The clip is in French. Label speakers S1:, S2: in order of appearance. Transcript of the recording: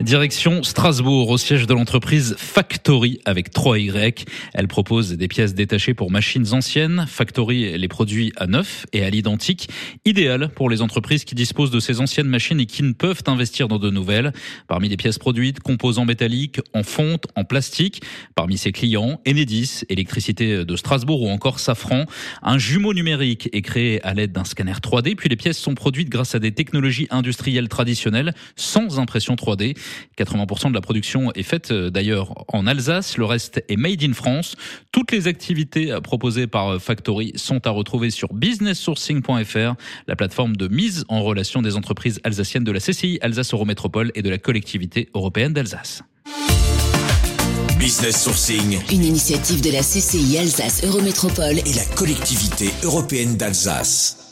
S1: Direction Strasbourg, au siège de l'entreprise Factory avec 3Y. Elle propose des pièces détachées pour machines anciennes. Factory les produits à neuf et à l'identique, idéal pour les entreprises qui disposent de ces anciennes machines et qui ne peuvent investir dans de nouvelles. Parmi les pièces produites, composants métalliques, en fonte, en plastique. Parmi ses clients, Enedis, Électricité de Strasbourg ou encore Safran. Un jumeau numérique est créé à l'aide d'un scanner 3D, puis les pièces sont produites grâce à des technologies industrielles traditionnelles sans impression 3D. 80% de la production est faite euh, d'ailleurs en Alsace, le reste est made in France. Toutes les activités euh, proposées par euh, Factory sont à retrouver sur businesssourcing.fr, la plateforme de mise en relation des entreprises alsaciennes de la CCI Alsace Eurométropole et de la collectivité européenne d'Alsace.
S2: Business Sourcing,
S3: Une initiative de la CCI Alsace Eurométropole
S2: et la collectivité européenne d'Alsace.